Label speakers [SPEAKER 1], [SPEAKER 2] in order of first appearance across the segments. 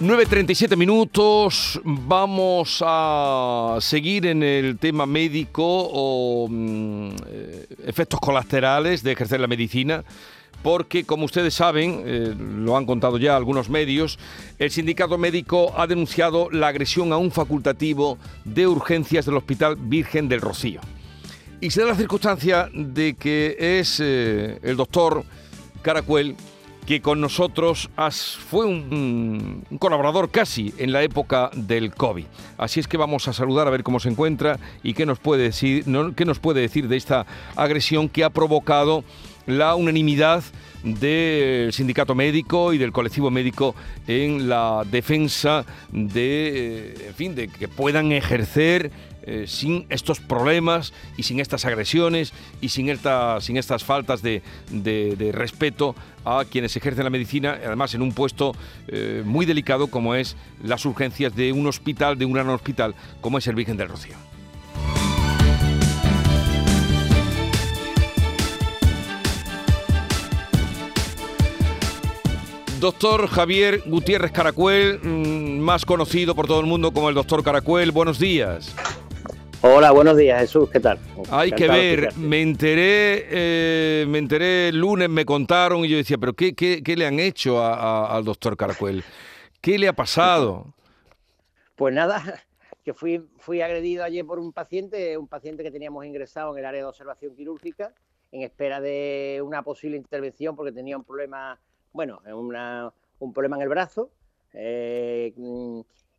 [SPEAKER 1] 9.37 minutos, vamos a seguir en el tema médico o mm, eh, efectos colaterales de ejercer la medicina, porque como ustedes saben, eh, lo han contado ya algunos medios, el sindicato médico ha denunciado la agresión a un facultativo de urgencias del Hospital Virgen del Rocío. Y se da la circunstancia de que es eh, el doctor Caracuel que con nosotros fue un, colaborador casi en la época del COVID. Así es que vamos a saludar a ver cómo se encuentra y qué nos puede decir, qué nos puede decir de esta agresión que ha provocado la unanimidad del sindicato médico y del colectivo médico en la defensa de, en fin, de que puedan ejercer eh, sin estos problemas y sin estas agresiones y sin, sin estas faltas de, respeto a quienes ejercen la medicina, además en un puesto eh, muy delicado como es las urgencias de un hospital, de un gran hospital como es el Virgen del Rocío. Doctor Javier Gutiérrez Caracuel, mm, más conocido por todo el mundo como el doctor Caracuel, buenos días.
[SPEAKER 2] Hola, buenos días Jesús, ¿qué tal?
[SPEAKER 1] Hay que ver, me enteré, eh, me enteré el lunes, me contaron y yo decía, pero ¿qué, qué, le han hecho al doctor Caracuel? ¿Qué le ha pasado?
[SPEAKER 2] Pues nada, que fui, fui agredido ayer por un paciente, un paciente que teníamos ingresado en el área de observación quirúrgica en espera de una posible intervención porque tenía un problema, bueno, un problema en el brazo. Eh,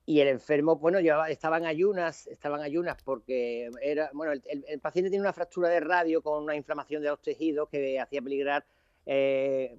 [SPEAKER 2] y el enfermo, bueno, llevaba, estaba en ayunas, estaban ayunas porque era, bueno, el, paciente tiene una fractura de radio con una inflamación de los tejidos que hacía peligrar eh,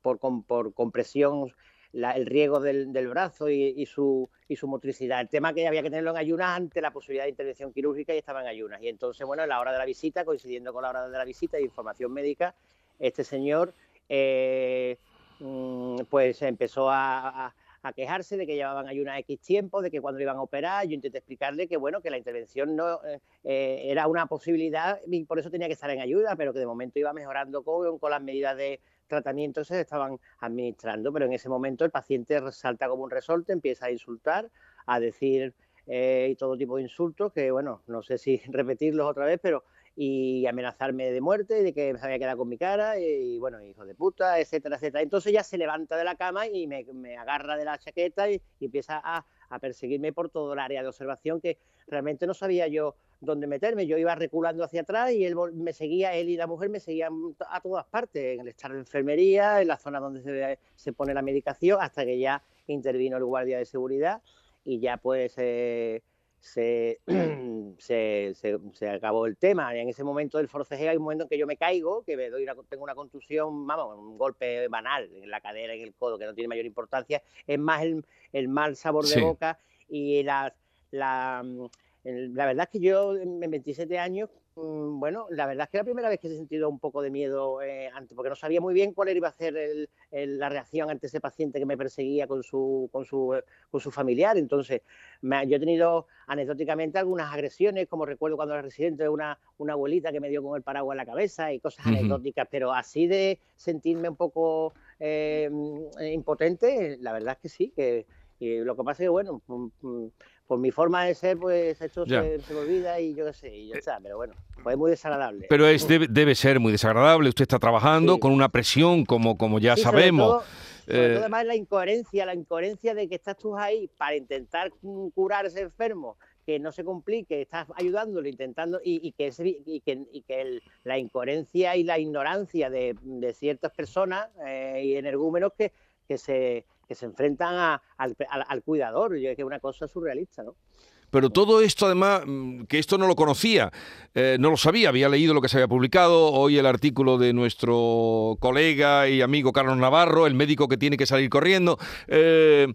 [SPEAKER 2] por, por, compresión el riego del, brazo y, su, y su motricidad. El tema que había que tenerlo en ayunas ante la posibilidad de intervención quirúrgica y estaba en ayunas. Y entonces, bueno, a la hora de la visita, coincidiendo con la hora de la visita de información médica, este señor eh, mm, pues empezó a quejarse de que llevaban ahí una X tiempo, de que cuando iban a operar, yo intenté explicarle que bueno, que la intervención no eh, eh, era una posibilidad y por eso tenía que estar en ayuda, pero que de momento iba mejorando con, con las medidas de tratamiento que se estaban administrando, pero en ese momento el paciente salta como un resorte, empieza a insultar, a decir eh, todo tipo de insultos, que bueno, no sé si repetirlos otra vez, pero y amenazarme de muerte, de que me había quedado con mi cara, y, bueno, hijo de puta, etcétera, etcétera. Entonces ya se levanta de la cama y me, agarra de la chaqueta y, empieza a, perseguirme por todo el área de observación que realmente no sabía yo dónde meterme. Yo iba reculando hacia atrás y él me seguía, él y la mujer me seguían a todas partes, en el estar de enfermería, en la zona donde se, se pone la medicación, hasta que ya intervino el guardia de seguridad y ya pues... Eh, se, se, se, acabó el tema. Y en ese momento del forcejeo hay un momento en que yo me caigo, que me doy tengo una contusión, vamos, un golpe banal en la cadera, en el codo, que no tiene mayor importancia. Es más el, el mal sabor de boca y la, la, la verdad es que yo en 27 años Mm, bueno, la verdad es que la primera vez que he sentido un poco de miedo, eh, antes, porque no sabía muy bien cuál iba a ser la reacción ante ese paciente que me perseguía con su, con su, con su familiar. Entonces, yo he tenido anecdóticamente algunas agresiones, como recuerdo cuando era residente, una, una abuelita que me dio con el paraguas en la cabeza y cosas anecdóticas, pero así de sentirme un poco eh, impotente, la verdad es que sí, que lo que pasa es que, bueno, mm, mm, por mi forma de ser, pues esto se, me olvida y yo qué sé, y ya eh, está, pero bueno, pues es muy desagradable.
[SPEAKER 1] Pero es, debe, ser muy desagradable, usted está trabajando con una presión, como, como ya sabemos.
[SPEAKER 2] Sobre todo, eh, además la incoherencia, la incoherencia de que estás tú ahí para intentar curar a ese enfermo, que no se complique, estás ayudándolo, intentando, y, que, y que, y que la incoherencia y la ignorancia de, ciertas personas eh, y energúmenos que, que se que se enfrentan al, cuidador, y que es una cosa surrealista, ¿no?
[SPEAKER 1] Pero todo esto, además, mm, que esto no lo conocía, eh, no lo sabía, había leído lo que se había publicado, hoy el artículo de nuestro colega y amigo Carlos Navarro, el médico que tiene que salir corriendo. Eh,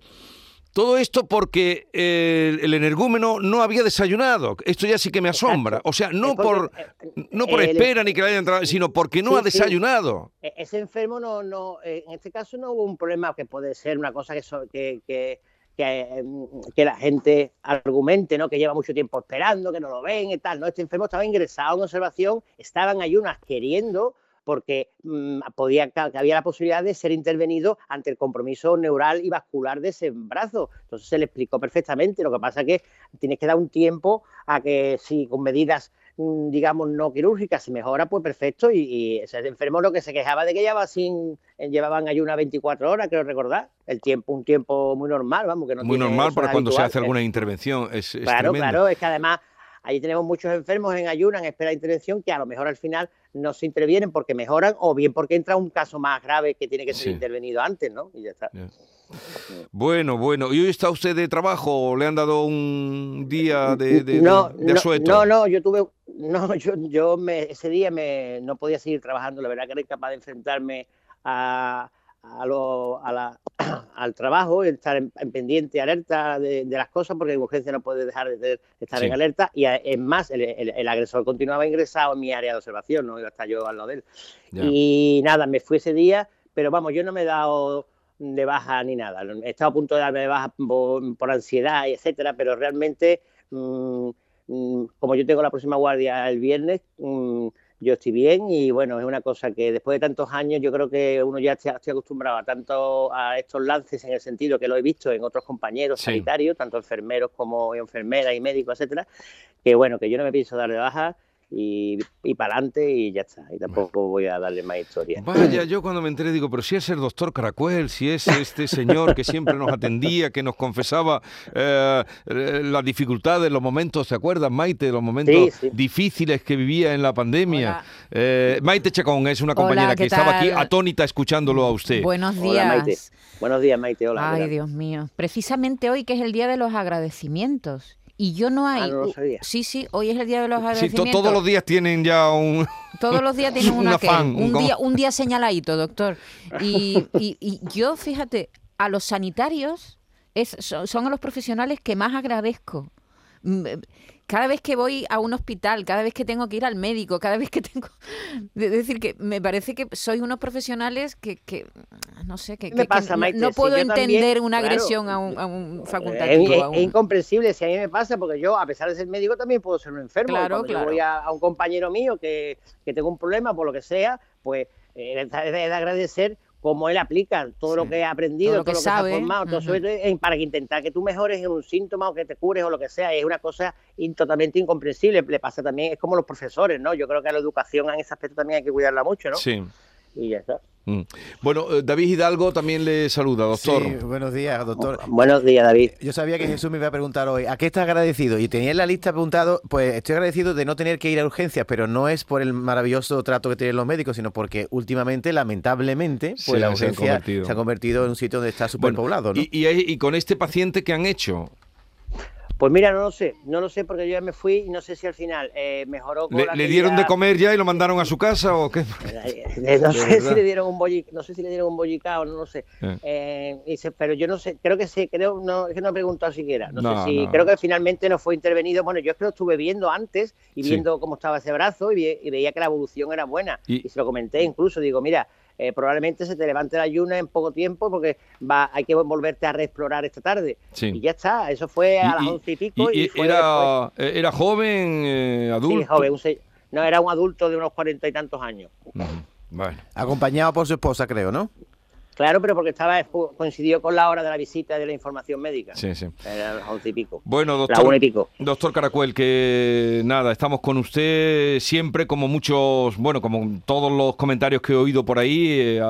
[SPEAKER 1] todo esto porque el, energúmeno no había desayunado. Esto ya sí que me asombra. O sea, no por, eh, no por espera ni que le haya entrado, sino porque no ha desayunado.
[SPEAKER 2] E, ese enfermo no, no, eh, en este caso no hubo un problema que puede ser una cosa que, que, em, que, la gente argumente, ¿no? Que lleva mucho tiempo esperando, que no lo ven y tal. No, este enfermo estaba ingresado en observación, estaba en ayunas queriendo porque mm, podía, había la posibilidad de ser intervenido ante el compromiso neural y vascular de ese brazo. Entonces se le explicó perfectamente. Lo que pasa es que tienes que dar un tiempo a que si con medidas mm, digamos no quirúrgicas se mejora, pues perfecto. Y, ese enfermo lo que se quejaba de que llevaba sin, llevaban ayuna 24 horas, creo recordar. El tiempo, un tiempo muy normal, vamos, que no
[SPEAKER 1] Muy normal para cuando se hace alguna intervención. Es,
[SPEAKER 2] claro, claro, es que además Allí tenemos muchos enfermos en ayuna, en espera de intervención, que a lo mejor al final no se intervienen porque mejoran o bien porque entra un caso más grave que tiene que ser intervenido antes, ¿no? Y ya está.
[SPEAKER 1] Bueno, bueno. ¿Y hoy está usted de trabajo? ¿Le han dado un día de, de,
[SPEAKER 2] no, No, no, yo tuve... No, yo, yo me, ese día me, no podía seguir trabajando. La verdad que era incapaz de enfrentarme a, a, lo, a la, al trabajo, estar en, pendiente, alerta de, las cosas, porque en urgencia no puede dejar de, estar en alerta. Y es más, el, agresor continuaba ingresado en mi área de observación, no iba a estar yo al lado de él. Y nada, me fui ese día, pero vamos, yo no me he dado de baja ni nada. He estado a punto de darme de baja por, ansiedad, etcétera, pero realmente, mm, mm, como yo tengo la próxima guardia el viernes, mm, yo estoy bien y bueno, es una cosa que después de tantos años yo creo que uno ya está, acostumbrado a tanto a estos lances en el sentido que lo he visto en otros compañeros sanitarios, tanto enfermeros como enfermeras y médicos, etcétera, que bueno, que yo no me pienso dar de baja y, y para adelante y ya está. Y tampoco voy a darle más historia.
[SPEAKER 1] Vaya, yo cuando me enteré digo, pero si es el doctor Caracuel, si es este señor que siempre nos atendía, que nos confesaba eh, las dificultades, los momentos, ¿se acuerdan, Maite? Los momentos difíciles que vivía en la pandemia. Eh, Maite Chacón es una compañera que estaba aquí atónita escuchándolo a usted.
[SPEAKER 3] Buenos días.
[SPEAKER 2] Maite. Buenos días, Maite. Hola.
[SPEAKER 3] Ay, Dios mío. Precisamente hoy que es el Día de los agradecimientos. Y yo no hay. Ah, sí, sí, hoy es el día de los agradecimientos.
[SPEAKER 1] Sí, todos los días tienen ya un.
[SPEAKER 3] Todos los días tienen una un, día, un día señaladito, doctor. Y, y, yo, fíjate, a los sanitarios es, son a los profesionales que más agradezco mm, cada vez que voy a un hospital, cada vez que tengo que ir al médico, cada vez que tengo... Es decir, que me parece que soy unos profesionales que, que no sé, que, no, puedo entender una agresión a, un, facultativo.
[SPEAKER 2] Es, incomprensible si a mí me pasa, porque yo, a pesar de ser médico, también puedo ser un enfermo. Claro, Cuando yo voy a, un compañero mío que, que tengo un problema, por lo que sea, pues eh, es de agradecer cómo él aplica todo lo que ha aprendido, todo lo que, se ha formado, todo eso para que intentar que tú mejores en un síntoma o que te cures o lo que sea, es una cosa totalmente incomprensible. Le pasa también, es como los profesores, ¿no? Yo creo que a la educación en ese aspecto también hay que cuidarla mucho, ¿no?
[SPEAKER 1] Sí.
[SPEAKER 2] Y ya está.
[SPEAKER 1] Mm. Bueno, eh, David Hidalgo también le saluda, doctor. Sí,
[SPEAKER 4] buenos días, doctor.
[SPEAKER 2] Buenos días, David.
[SPEAKER 4] Yo sabía que Jesús me iba a preguntar hoy, ¿a qué estás agradecido? Y tenía en la lista apuntado, pues estoy agradecido de no tener que ir a urgencias, pero no es por el maravilloso trato que tienen los médicos, sino porque últimamente, lamentablemente, pues la urgencia se ha, convertido en un sitio donde está superpoblado.
[SPEAKER 1] ¿no? y, y con este paciente que han hecho,
[SPEAKER 2] pues mira, no lo sé, no lo sé porque yo ya me fui y no sé si al final eh, mejoró
[SPEAKER 1] con ¿Le, ¿Le dieron de comer ya y lo mandaron a su casa o qué?
[SPEAKER 2] Eh, no sé si le dieron un bollicao, no sé si le dieron un bollicao, no lo sé. Eh. pero yo no sé, creo que sí, creo, no, es que no he preguntado siquiera. No, sé si, creo que finalmente no fue intervenido. Bueno, yo es que lo estuve viendo antes y viendo cómo estaba ese brazo y, veía que la evolución era buena. y se lo comenté incluso, digo, mira, eh, probablemente se te levante la ayuna en poco tiempo porque va, hay que volverte a reexplorar esta tarde. Y ya está, eso fue a las once y pico. Y,
[SPEAKER 1] era, eh, ¿Era joven, eh, adulto?
[SPEAKER 2] Sí, joven, no, era un adulto de unos cuarenta y tantos años.
[SPEAKER 4] Bueno. Acompañado por su esposa, creo, ¿no?
[SPEAKER 2] Claro, pero porque estaba coincidió con la hora de la visita de la información médica.
[SPEAKER 1] Sí, sí.
[SPEAKER 2] Era las once y pico.
[SPEAKER 1] Bueno, doctor, doctor Caracuel, que nada, estamos con usted siempre, como muchos, bueno, como todos los comentarios que he oído por ahí, eh,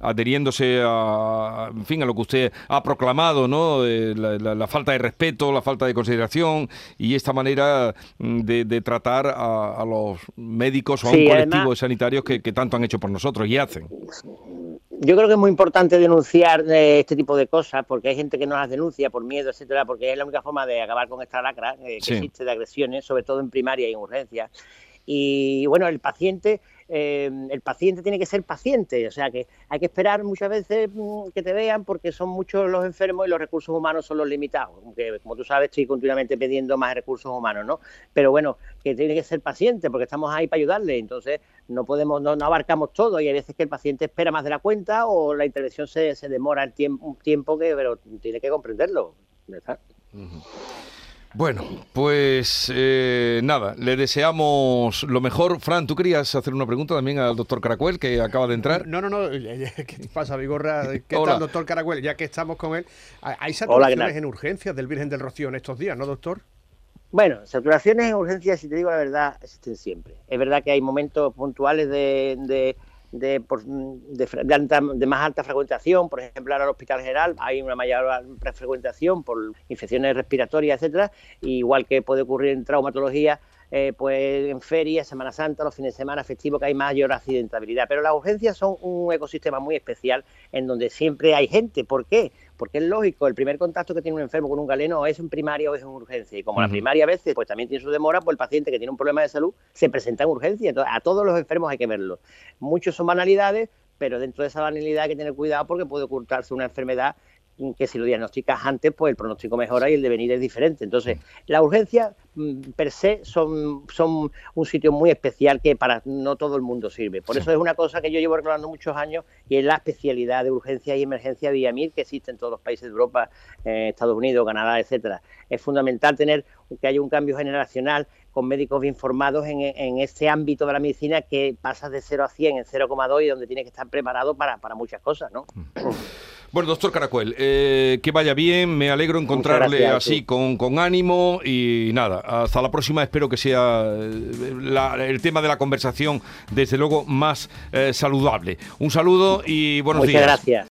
[SPEAKER 1] adheriéndose a, en fin, a lo que usted ha proclamado, ¿no? Eh, la, falta de respeto, la falta de consideración y esta manera mm, de, tratar a, los médicos o a un colectivo de sanitarios que, que tanto han hecho por nosotros y hacen
[SPEAKER 2] yo creo que es muy importante denunciar eh, este tipo de cosas porque hay gente que no las denuncia por miedo, etcétera, porque es la única forma de acabar con esta lacra eh, que existe de agresiones, sobre todo en primaria y en urgencias. Y bueno, el paciente eh, el paciente tiene que ser paciente, o sea que hay que esperar muchas veces mm, que te vean porque son muchos los enfermos y los recursos humanos son los limitados, aunque como tú sabes estoy continuamente pidiendo más recursos humanos, ¿no? Pero bueno, que tiene que ser paciente porque estamos ahí para ayudarle, entonces no podemos, no, abarcamos todo y hay veces que el paciente espera más de la cuenta o la intervención se, se demora el tiempo, un tiempo que, pero tiene que comprenderlo.
[SPEAKER 1] Bueno, pues eh, nada, le deseamos lo mejor. Fran, ¿tú querías hacer una pregunta también al doctor Caracuel, que acaba de entrar?
[SPEAKER 5] No, no, no. ¿Qué pasa, Vigorra? ¿Qué tal, doctor Caracuel? Ya que estamos con él. ¿Hay saturaciones en urgencias del Virgen del Rocío en estos días, no, doctor?
[SPEAKER 2] Bueno, saturaciones en urgencias, si te digo la verdad, existen siempre. Es verdad que hay momentos puntuales de de, de, más alta frecuentación, por ejemplo, ahora Hospital General hay una mayor frecuentación por infecciones respiratorias, etcétera, igual que puede ocurrir en traumatología, eh, pues en ferias, Semana Santa, los fines de semana festivos, que hay mayor accidentabilidad. Pero las urgencias son un ecosistema muy especial en donde siempre hay gente. ¿Por qué? Porque es lógico, el primer contacto que tiene un enfermo con un galeno es en primaria o es en urgencia. Y como la primaria a veces pues también tiene su demora, pues el paciente que tiene un problema de salud se presenta en urgencia. Entonces, a todos los enfermos hay que verlos. Muchos son banalidades, pero dentro de esa banalidad hay que tener cuidado porque puede ocultarse una enfermedad que si lo diagnosticas antes, pues el pronóstico mejora y el devenir es diferente. Entonces, la urgencia mm, per se son, son un sitio muy especial que para no todo el mundo sirve. Por eso es una cosa que yo llevo reclamando muchos años y es la especialidad de urgencia y emergencia vía MIR que existe en todos los países de Europa, eh, Estados Unidos, Canadá, etcétera. Es fundamental tener que haya un cambio generacional con médicos bien formados en, en este ámbito de la medicina que pasa de 0 a 100 en 0,2 y donde tiene que estar preparado para, para muchas cosas, ¿no?
[SPEAKER 1] Bueno, doctor Caracuel, eh, que vaya bien, me alegro encontrarle así con, con, ánimo y nada, hasta la próxima espero que sea eh, el tema de la conversación desde luego más eh, saludable. Un saludo y buenos
[SPEAKER 2] días. Muchas gracias.